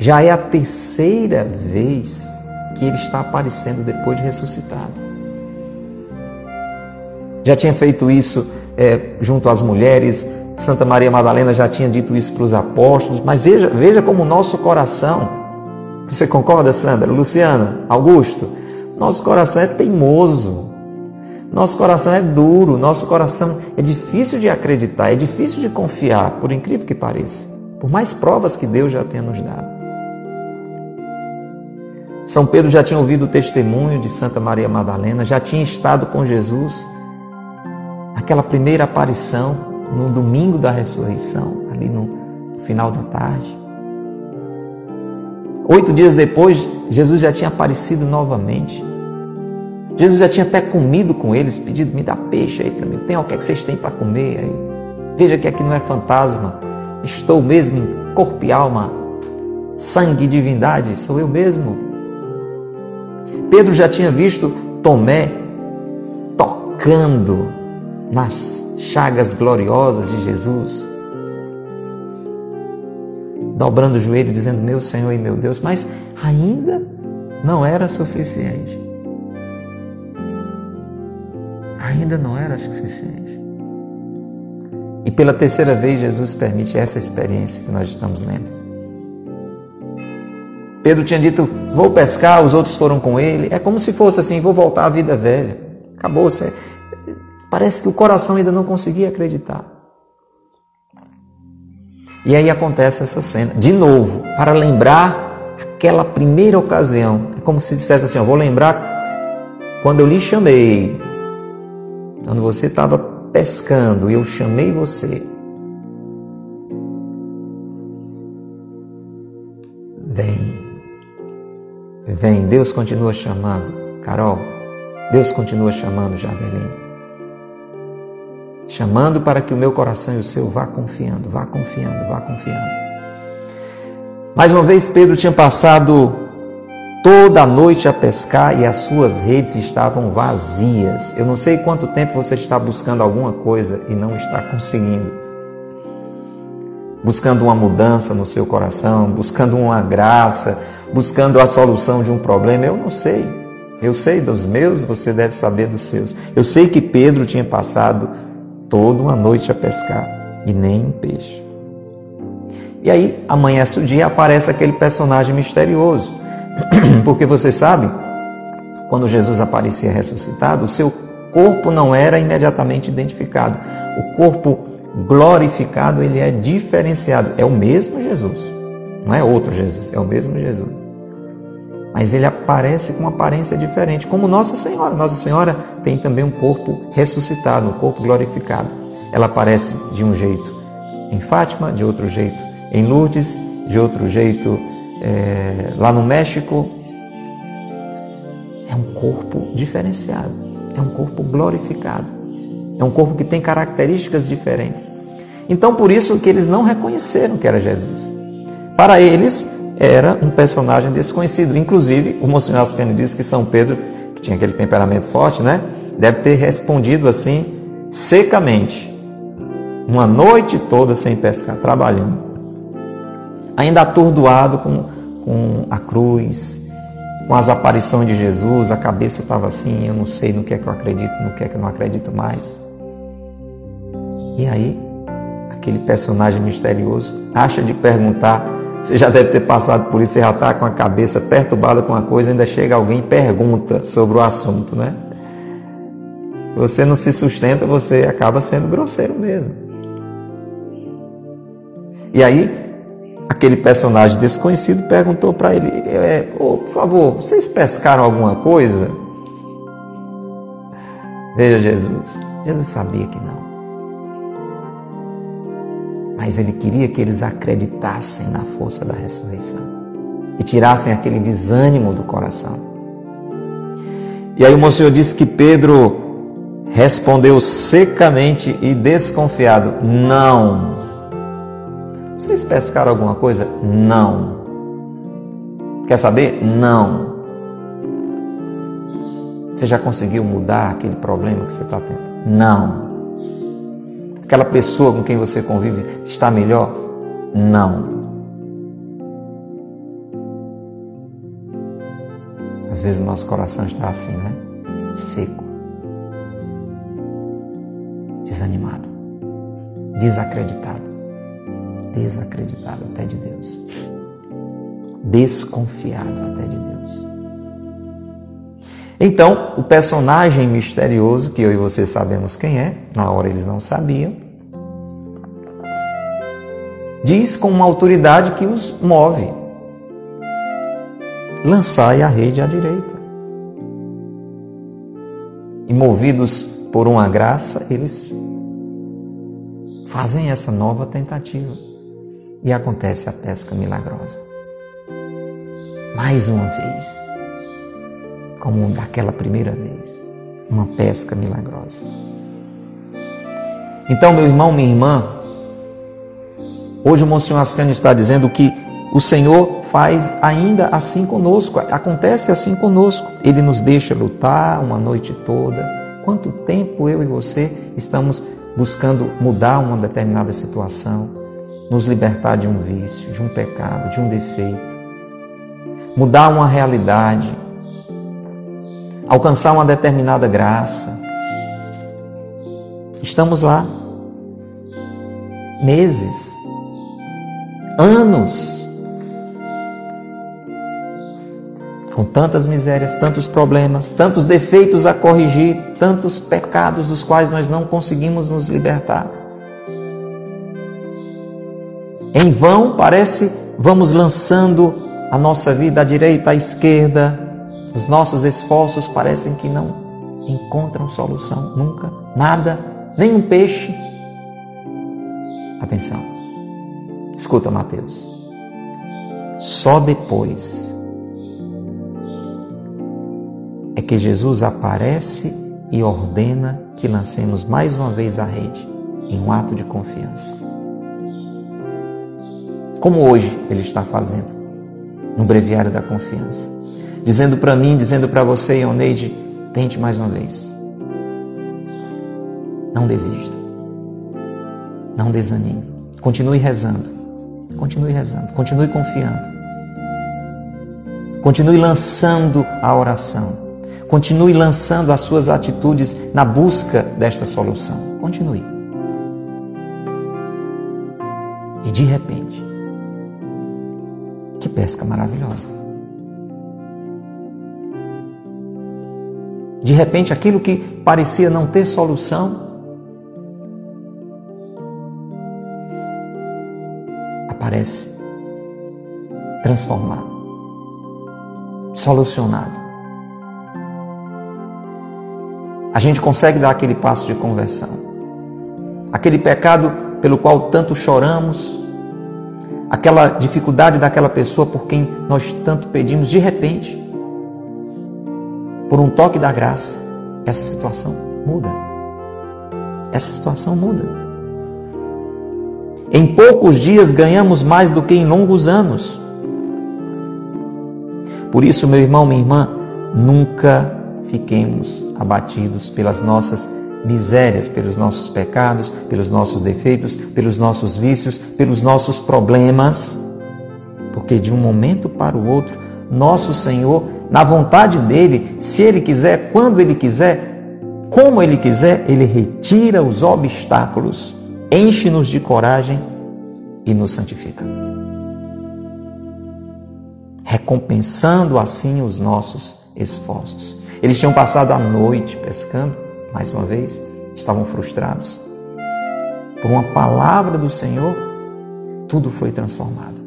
já é a terceira vez que ele está aparecendo depois de ressuscitado. Já tinha feito isso é, junto às mulheres, Santa Maria Madalena já tinha dito isso para os apóstolos, mas veja, veja como o nosso coração, você concorda, Sandra? Luciana, Augusto? Nosso coração é teimoso, nosso coração é duro, nosso coração é difícil de acreditar, é difícil de confiar, por incrível que pareça, por mais provas que Deus já tenha nos dado. São Pedro já tinha ouvido o testemunho de Santa Maria Madalena, já tinha estado com Jesus, aquela primeira aparição, no domingo da ressurreição, ali no final da tarde. Oito dias depois, Jesus já tinha aparecido novamente. Jesus já tinha até comido com eles, pedido: me dá peixe aí para mim, tem o que, é que vocês têm para comer aí. Veja que aqui não é fantasma, estou mesmo em corpo e alma, sangue e divindade, sou eu mesmo. Pedro já tinha visto Tomé tocando nas chagas gloriosas de Jesus, dobrando o joelho, dizendo: Meu Senhor e meu Deus, mas ainda não era suficiente. Ainda não era suficiente. E pela terceira vez, Jesus permite essa experiência que nós estamos lendo. Pedro tinha dito: Vou pescar, os outros foram com ele. É como se fosse assim: Vou voltar à vida velha. Acabou. Parece que o coração ainda não conseguia acreditar. E aí acontece essa cena, de novo, para lembrar aquela primeira ocasião. É como se dissesse assim: Eu vou lembrar quando eu lhe chamei, quando você estava pescando e eu chamei você. Vem, Deus continua chamando, Carol, Deus continua chamando, Jardelino chamando para que o meu coração e o seu vá confiando, vá confiando, vá confiando. Mais uma vez, Pedro tinha passado toda a noite a pescar e as suas redes estavam vazias. Eu não sei quanto tempo você está buscando alguma coisa e não está conseguindo. Buscando uma mudança no seu coração, buscando uma graça, buscando a solução de um problema, eu não sei. Eu sei dos meus, você deve saber dos seus. Eu sei que Pedro tinha passado toda uma noite a pescar e nem um peixe. E aí amanhece o dia aparece aquele personagem misterioso. Porque você sabe, quando Jesus aparecia ressuscitado, o seu corpo não era imediatamente identificado. O corpo glorificado, ele é diferenciado. É o mesmo Jesus. Não é outro Jesus, é o mesmo Jesus. mas ele aparece com uma aparência diferente, como Nossa Senhora. Nossa Senhora tem também um corpo ressuscitado, um corpo glorificado. Ela aparece de um jeito em Fátima, de outro jeito em Lourdes, de outro jeito é, lá no México. É um corpo diferenciado, é um corpo glorificado, é um corpo que tem características diferentes. Então, por isso que eles não reconheceram que era Jesus. Para eles, era um personagem desconhecido. Inclusive, o Monsenhor Ascani disse que São Pedro, que tinha aquele temperamento forte, né? Deve ter respondido assim, secamente, uma noite toda sem pescar, trabalhando. Ainda atordoado com, com a cruz, com as aparições de Jesus, a cabeça estava assim, eu não sei no que é que eu acredito, no que é que eu não acredito mais. E aí, aquele personagem misterioso acha de perguntar, você já deve ter passado por isso, você já está com a cabeça perturbada com uma coisa, ainda chega alguém e pergunta sobre o assunto, né? Se você não se sustenta, você acaba sendo grosseiro mesmo. E aí, aquele personagem desconhecido perguntou para ele: oh, por favor, vocês pescaram alguma coisa? Veja Jesus. Jesus sabia que não. Mas ele queria que eles acreditassem na força da ressurreição e tirassem aquele desânimo do coração. E aí o Monsenhor disse que Pedro respondeu secamente e desconfiado: Não. Vocês pescaram alguma coisa? Não. Quer saber? Não. Você já conseguiu mudar aquele problema que você está tendo? Não. Aquela pessoa com quem você convive está melhor? Não. Às vezes o nosso coração está assim, né? Seco. Desanimado. Desacreditado desacreditado até de Deus, desconfiado até de Deus. Então, o personagem misterioso, que eu e você sabemos quem é, na hora eles não sabiam, diz com uma autoridade que os move: lançai a rede à direita. E movidos por uma graça, eles fazem essa nova tentativa e acontece a pesca milagrosa. Mais uma vez, como daquela primeira vez, uma pesca milagrosa. Então, meu irmão, minha irmã, hoje o Monsenhor Ascani está dizendo que o Senhor faz ainda assim conosco, acontece assim conosco. Ele nos deixa lutar uma noite toda. Quanto tempo eu e você estamos buscando mudar uma determinada situação? nos libertar de um vício, de um pecado, de um defeito, mudar uma realidade, alcançar uma determinada graça. Estamos lá, meses, anos, com tantas misérias, tantos problemas, tantos defeitos a corrigir, tantos pecados dos quais nós não conseguimos nos libertar. Em vão, parece, vamos lançando a nossa vida à direita, à esquerda. Os nossos esforços parecem que não encontram solução, nunca, nada, nem um peixe. Atenção, escuta, Mateus. Só depois é que Jesus aparece e ordena que lancemos mais uma vez a rede em um ato de confiança como hoje ele está fazendo no breviário da confiança. Dizendo para mim, dizendo para você, Ioneide, tente mais uma vez. Não desista. Não desanime. Continue rezando. Continue rezando. Continue confiando. Continue lançando a oração. Continue lançando as suas atitudes na busca desta solução. Continue. E de repente, que pesca maravilhosa. De repente, aquilo que parecia não ter solução, transformado. solucionado. A gente consegue dar aquele passo de conversão. Aquele pecado pelo qual tanto choramos, aquela dificuldade daquela pessoa por quem nós tanto pedimos, de repente, por um toque da graça, essa situação muda. Essa situação muda. Em poucos dias ganhamos mais do que em longos anos. Por isso, meu irmão, minha irmã, nunca fiquemos abatidos pelas nossas misérias, pelos nossos pecados, pelos nossos defeitos, pelos nossos vícios, pelos nossos problemas, porque de um momento para o outro, nosso Senhor, na vontade dele, se ele quiser, quando ele quiser, como ele quiser, ele retira os obstáculos, enche-nos de coragem e nos santifica. Recompensando assim os nossos esforços. Eles tinham passado a noite pescando, mais uma vez, estavam frustrados. Por uma palavra do Senhor, tudo foi transformado.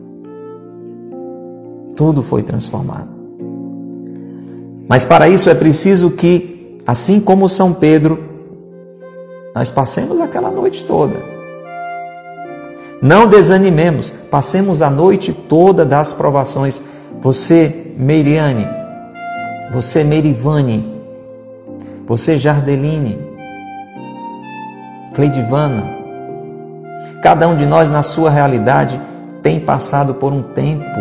Tudo foi transformado. Mas para isso é preciso que, assim como São Pedro, nós passemos aquela noite toda. Não desanimemos, passemos a noite toda das provações. Você, Meiriane, você, Merivane, você, Jardeline, Cleidivana, cada um de nós na sua realidade tem passado por um tempo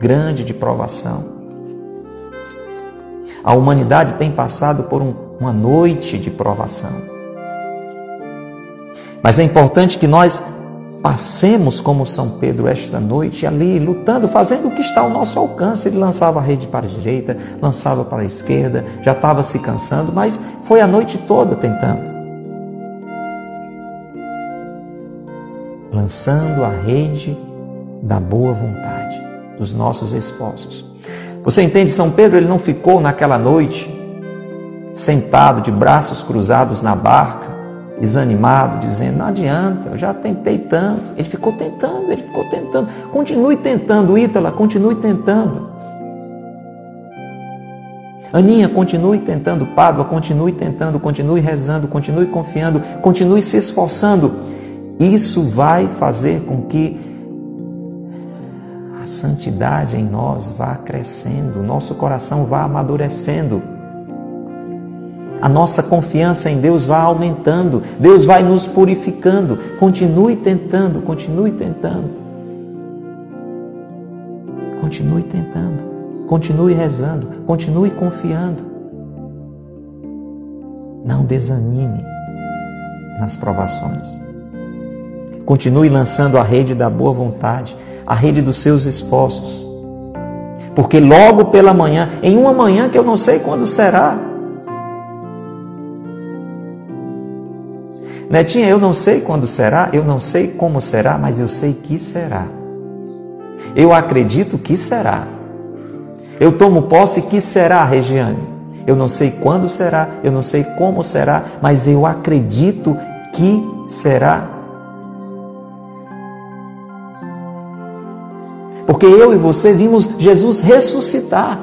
grande de provação. A humanidade tem passado por um, uma noite de provação. Mas é importante que nós Passemos como São Pedro esta noite ali, lutando, fazendo o que está ao nosso alcance. Ele lançava a rede para a direita, lançava para a esquerda, já estava se cansando, mas foi a noite toda tentando. Lançando a rede da boa vontade, dos nossos esforços. Você entende? São Pedro ele não ficou naquela noite sentado de braços cruzados na barca, desanimado, dizendo: Não adianta, eu já tentei tanto. Ele ficou tentando, ele ficou tentando. Continue tentando, Ítala, continue tentando. Aninha, continue tentando. Pádua, continue tentando, continue rezando, continue confiando, continue se esforçando. Isso vai fazer com que a santidade em nós vá crescendo, nosso coração vá amadurecendo a nossa confiança em Deus vai aumentando, Deus vai nos purificando. Continue tentando, continue tentando. Continue tentando, continue rezando, continue confiando. Não desanime nas provações. Continue lançando a rede da boa vontade, a rede dos seus esforços. Porque logo pela manhã, em uma manhã que eu não sei quando será, Netinha, eu não sei quando será, eu não sei como será, mas eu sei que será. Eu acredito que será. Eu tomo posse que será, Regiane. Eu não sei quando será, eu não sei como será, mas eu acredito que será. Porque eu e você vimos Jesus ressuscitar.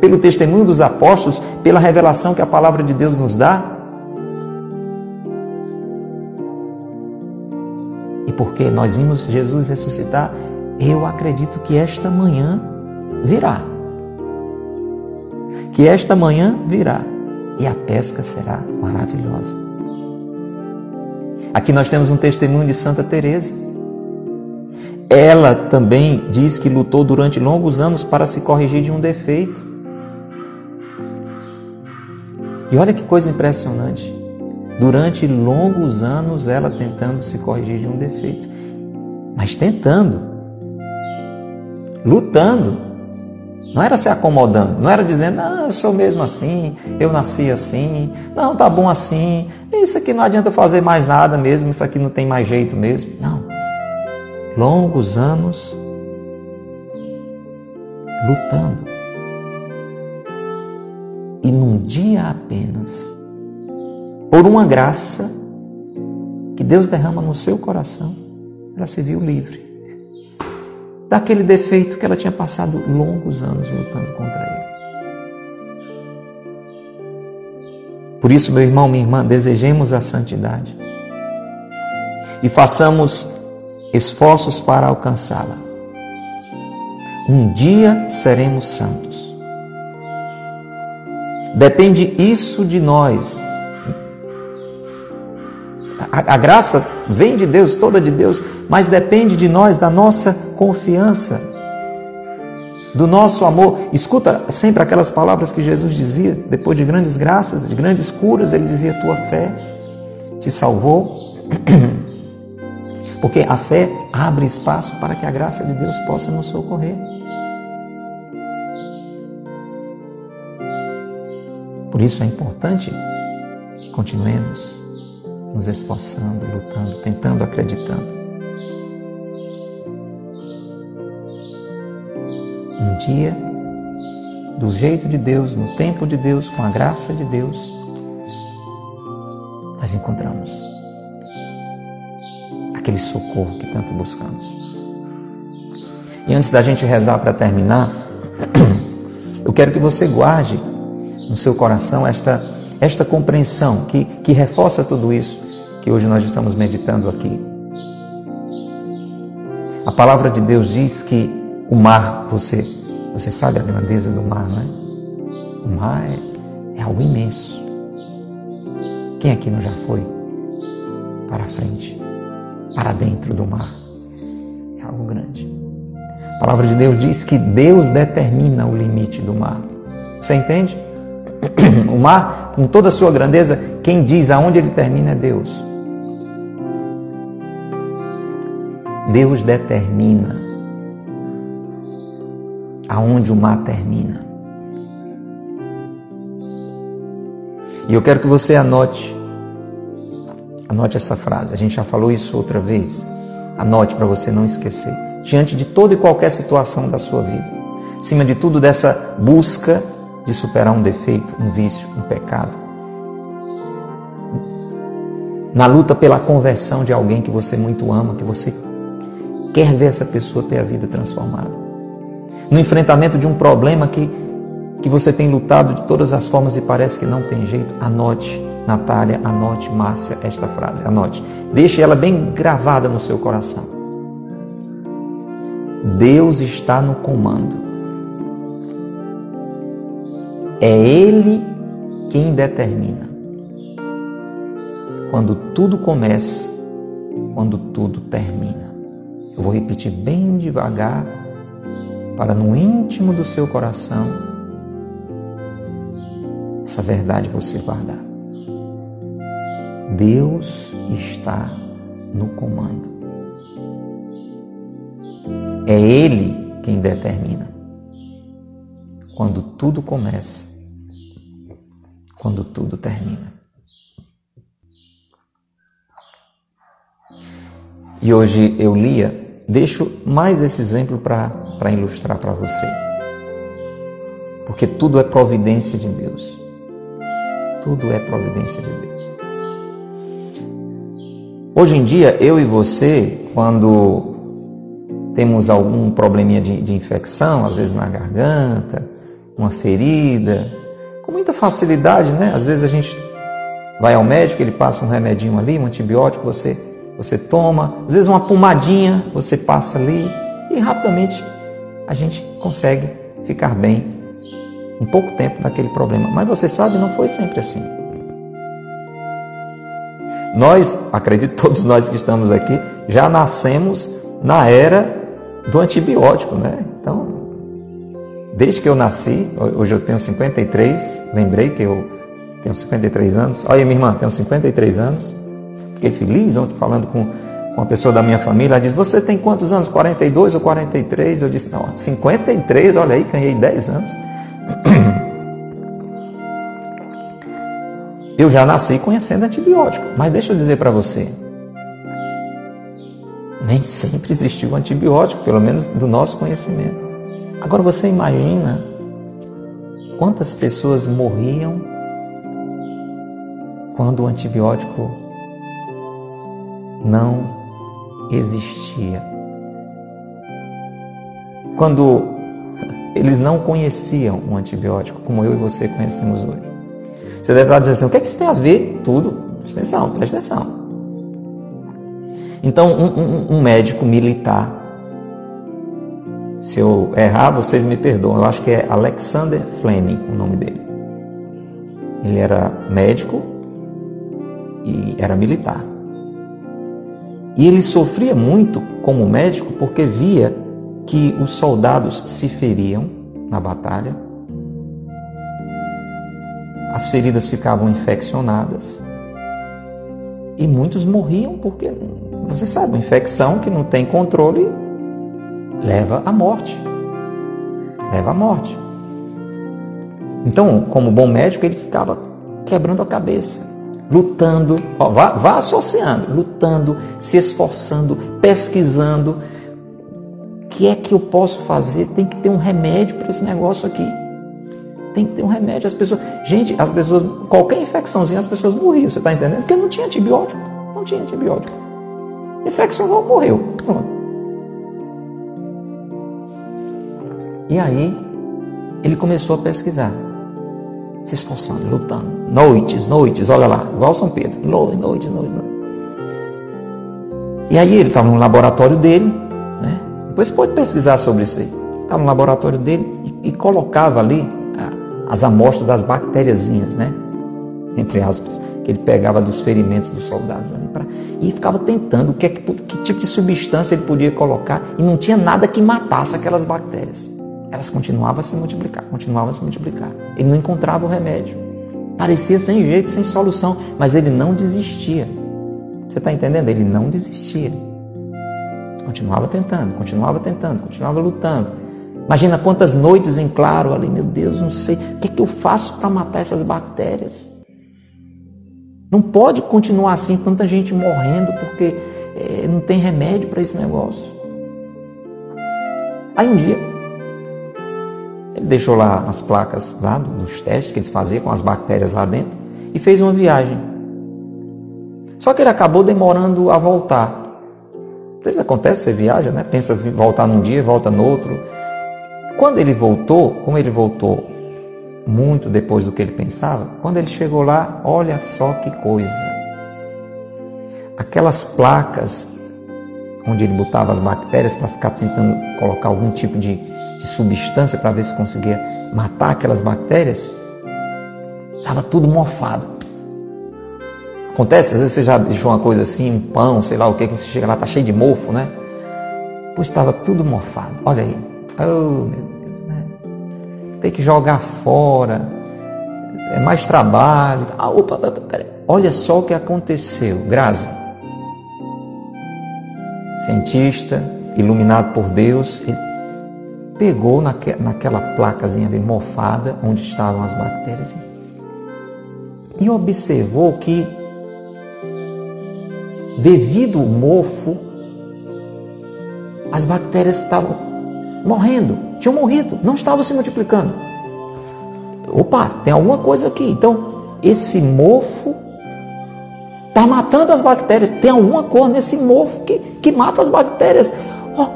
Pelo testemunho dos apóstolos, pela revelação que a palavra de Deus nos dá. E porque nós vimos Jesus ressuscitar, eu acredito que esta manhã virá. Que esta manhã virá e a pesca será maravilhosa. Aqui nós temos um testemunho de Santa Teresa. Ela também diz que lutou durante longos anos para se corrigir de um defeito. E olha que coisa impressionante durante longos anos ela tentando se corrigir de um defeito, mas tentando, lutando. Não era se acomodando, não era dizendo, ah, eu sou mesmo assim, eu nasci assim, não, tá bom assim, isso aqui não adianta fazer mais nada mesmo, isso aqui não tem mais jeito mesmo. Não. Longos anos lutando. E num dia apenas, por uma graça que Deus derrama no seu coração, ela se viu livre. daquele defeito que ela tinha passado longos anos lutando contra ele. Por isso, meu irmão, minha irmã, desejemos a santidade e façamos esforços para alcançá-la. Um dia seremos santos. Depende isso de nós. A, a, graça vem de Deus, toda de Deus, mas depende de nós, da nossa confiança do nosso amor. Escuta sempre aquelas palavras que Jesus dizia, depois de grandes graças, de grandes curas, ele dizia: Tua fé te salvou. Porque a fé abre espaço para que a graça de Deus possa nos socorrer. Por isso é importante que continuemos nos esforçando, lutando, tentando, acreditando. um dia, do jeito de Deus, no tempo de Deus, com a graça de Deus, nós encontramos aquele socorro que tanto buscamos. E antes da gente rezar para terminar, eu quero que você guarde no seu coração esta, esta compreensão que, que reforça tudo isso que hoje nós estamos meditando aqui. A palavra de Deus diz que o mar, você, você sabe a grandeza do mar, não é? O mar é, é algo imenso. Quem aqui não já foi para frente, para dentro do mar? É algo grande. A palavra de Deus diz que Deus determina o limite do mar. Você entende? O mar, com toda a sua grandeza, quem diz aonde ele termina é Deus. Deus determina aonde o mar termina. E eu quero que você anote, anote essa frase. A gente já falou isso outra vez. Anote para você não esquecer. Diante de toda e qualquer situação da sua vida, acima de tudo dessa busca de superar um defeito, um vício, um pecado, na luta pela conversão de alguém que você muito ama, que você quer ver essa pessoa ter a vida transformada no enfrentamento de um problema que, que você tem lutado de todas as formas e parece que não tem jeito, anote, Natália, anote, Márcia, esta frase, anote. Deixe ela bem gravada no seu coração. Deus está no comando. É Ele quem determina. Quando tudo começa, quando tudo termina. Eu vou repetir bem devagar para no íntimo do seu coração essa verdade você guardar. Deus está no comando. É Ele quem determina. Quando tudo começa, quando tudo termina. E hoje eu lia, deixo mais esse exemplo para ilustrar para você. Porque tudo é providência de Deus. Tudo é providência de Deus. Hoje em dia, eu e você, quando temos algum probleminha de, de infecção, às vezes na garganta, uma ferida, com muita facilidade, né? Às vezes a gente vai ao médico, ele passa um remedinho ali, um antibiótico, você, você toma, às vezes uma pomadinha você passa ali e rapidamente a gente consegue ficar bem em pouco tempo naquele problema. Mas você sabe, não foi sempre assim. Nós, acredito todos nós que estamos aqui, já nascemos na era do antibiótico, né? Então, desde que eu nasci, hoje eu tenho 53, lembrei que eu tenho 53 anos. Olha, minha irmã, tenho 53 anos. Fiquei feliz ontem falando com uma pessoa da minha família, ela diz: Você tem quantos anos? 42 ou 43? Eu disse: Não, 53, olha aí, ganhei 10 anos. Eu já nasci conhecendo antibiótico, mas deixa eu dizer para você: nem sempre existiu antibiótico, pelo menos do nosso conhecimento. Agora você imagina quantas pessoas morriam quando o antibiótico não existia. quando eles não conheciam um antibiótico como eu e você conhecemos hoje. Você deve estar dizendo assim: o que é que isso tem a ver? Tudo. Presta atenção, presta atenção. Então, um, um, um médico militar, se eu errar, vocês me perdoam, eu acho que é Alexander Fleming o nome dele. Ele era médico e era militar. E ele sofria muito como médico porque via que os soldados se feriam na batalha, as feridas ficavam infeccionadas e muitos morriam porque, você sabe, uma infecção que não tem controle leva à morte. Leva à morte. Então, como bom médico, ele ficava quebrando a cabeça, lutando, ó, vá, vá associando, lutando, se esforçando, pesquisando. O que é que eu posso fazer? Tem que ter um remédio para esse negócio aqui. Tem que ter um remédio. As pessoas, gente, as pessoas, qualquer infecçãozinha, as pessoas morriam, você está entendendo? Porque não tinha antibiótico. Não tinha antibiótico. Infeccionou, morreu. Pronto. E aí, ele começou a pesquisar, se esforçando, lutando, noites, noites, olha lá, igual São Pedro, noites, noites, noites. E aí ele estava no laboratório dele, né? depois você pode pesquisar sobre isso aí. Estava no laboratório dele e, e colocava ali as amostras das bactériazinhas, né? Entre aspas, que ele pegava dos ferimentos dos soldados ali pra, e ficava tentando que, que tipo de substância ele podia colocar e não tinha nada que matasse aquelas bactérias. Elas continuavam a se multiplicar, continuavam a se multiplicar. Ele não encontrava o remédio. Parecia sem jeito, sem solução, mas ele não desistia. Você está entendendo? Ele não desistia. Continuava tentando, continuava tentando, continuava lutando. Imagina quantas noites em claro ali, meu Deus, não sei, o que, é que eu faço para matar essas bactérias? Não pode continuar assim, tanta gente morrendo porque é, não tem remédio para esse negócio. Aí um dia, ele deixou lá as placas lá dos testes que eles faziam com as bactérias lá dentro e fez uma viagem. Só que ele acabou demorando a voltar. Às vezes acontece, você viaja, né? Pensa voltar num dia, volta no outro. Quando ele voltou, como ele voltou muito depois do que ele pensava, quando ele chegou lá, olha só que coisa. Aquelas placas onde ele botava as bactérias para ficar tentando colocar algum tipo de, de substância para ver se conseguia matar aquelas bactérias, estava tudo mofado. Acontece, às vezes você já deixou uma coisa assim, um pão, sei lá o que, que você chega lá, está cheio de mofo, né? Pois estava tudo mofado. Olha aí. Oh, meu Deus, né? Tem que jogar fora, é mais trabalho. Ah, opa, peraí. Olha só o que aconteceu. Grazi, cientista, iluminado por Deus, ele pegou naque, naquela placazinha ali mofada onde estavam as bactérias e observou que, devido ao mofo, as bactérias estavam morrendo, tinham morrido, não estavam se multiplicando. Opa, tem alguma coisa aqui. Então, esse mofo está matando as bactérias. Tem alguma coisa nesse mofo que, que mata as bactérias. Oh,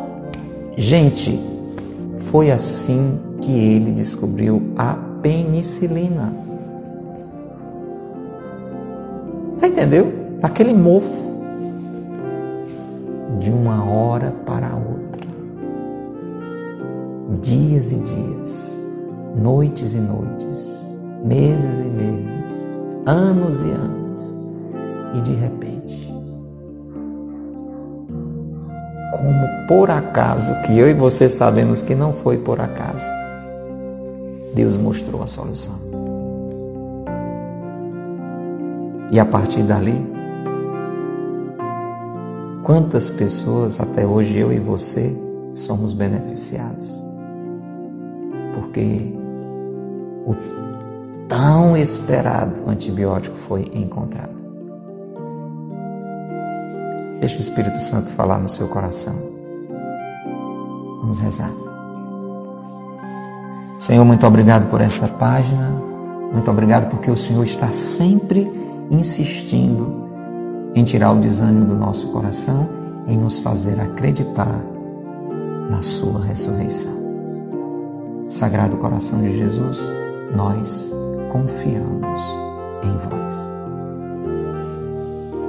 gente, foi assim que ele descobriu a penicilina. Você entendeu? Aquele mofo. De uma hora para outra dias e dias, noites e noites, meses e meses, anos e anos, e de repente, como por acaso, que eu e você sabemos que não foi por acaso, Deus mostrou a solução. E a partir dali, quantas pessoas até hoje eu e você somos beneficiados? porque o tão esperado antibiótico foi encontrado. Deixa o Espírito Santo falar no seu coração. Vamos rezar. Senhor, muito obrigado por esta página. Muito obrigado porque o Senhor está sempre insistindo em tirar o desânimo do nosso coração, em nos fazer acreditar na sua ressurreição. Sagrado coração de Jesus, nós confiamos em vós.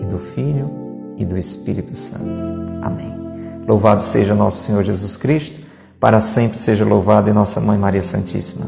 e do Filho, e do Espírito Santo. Amém. Louvado seja nosso Senhor Jesus Cristo, para sempre seja louvado em nossa Mãe Maria Santíssima.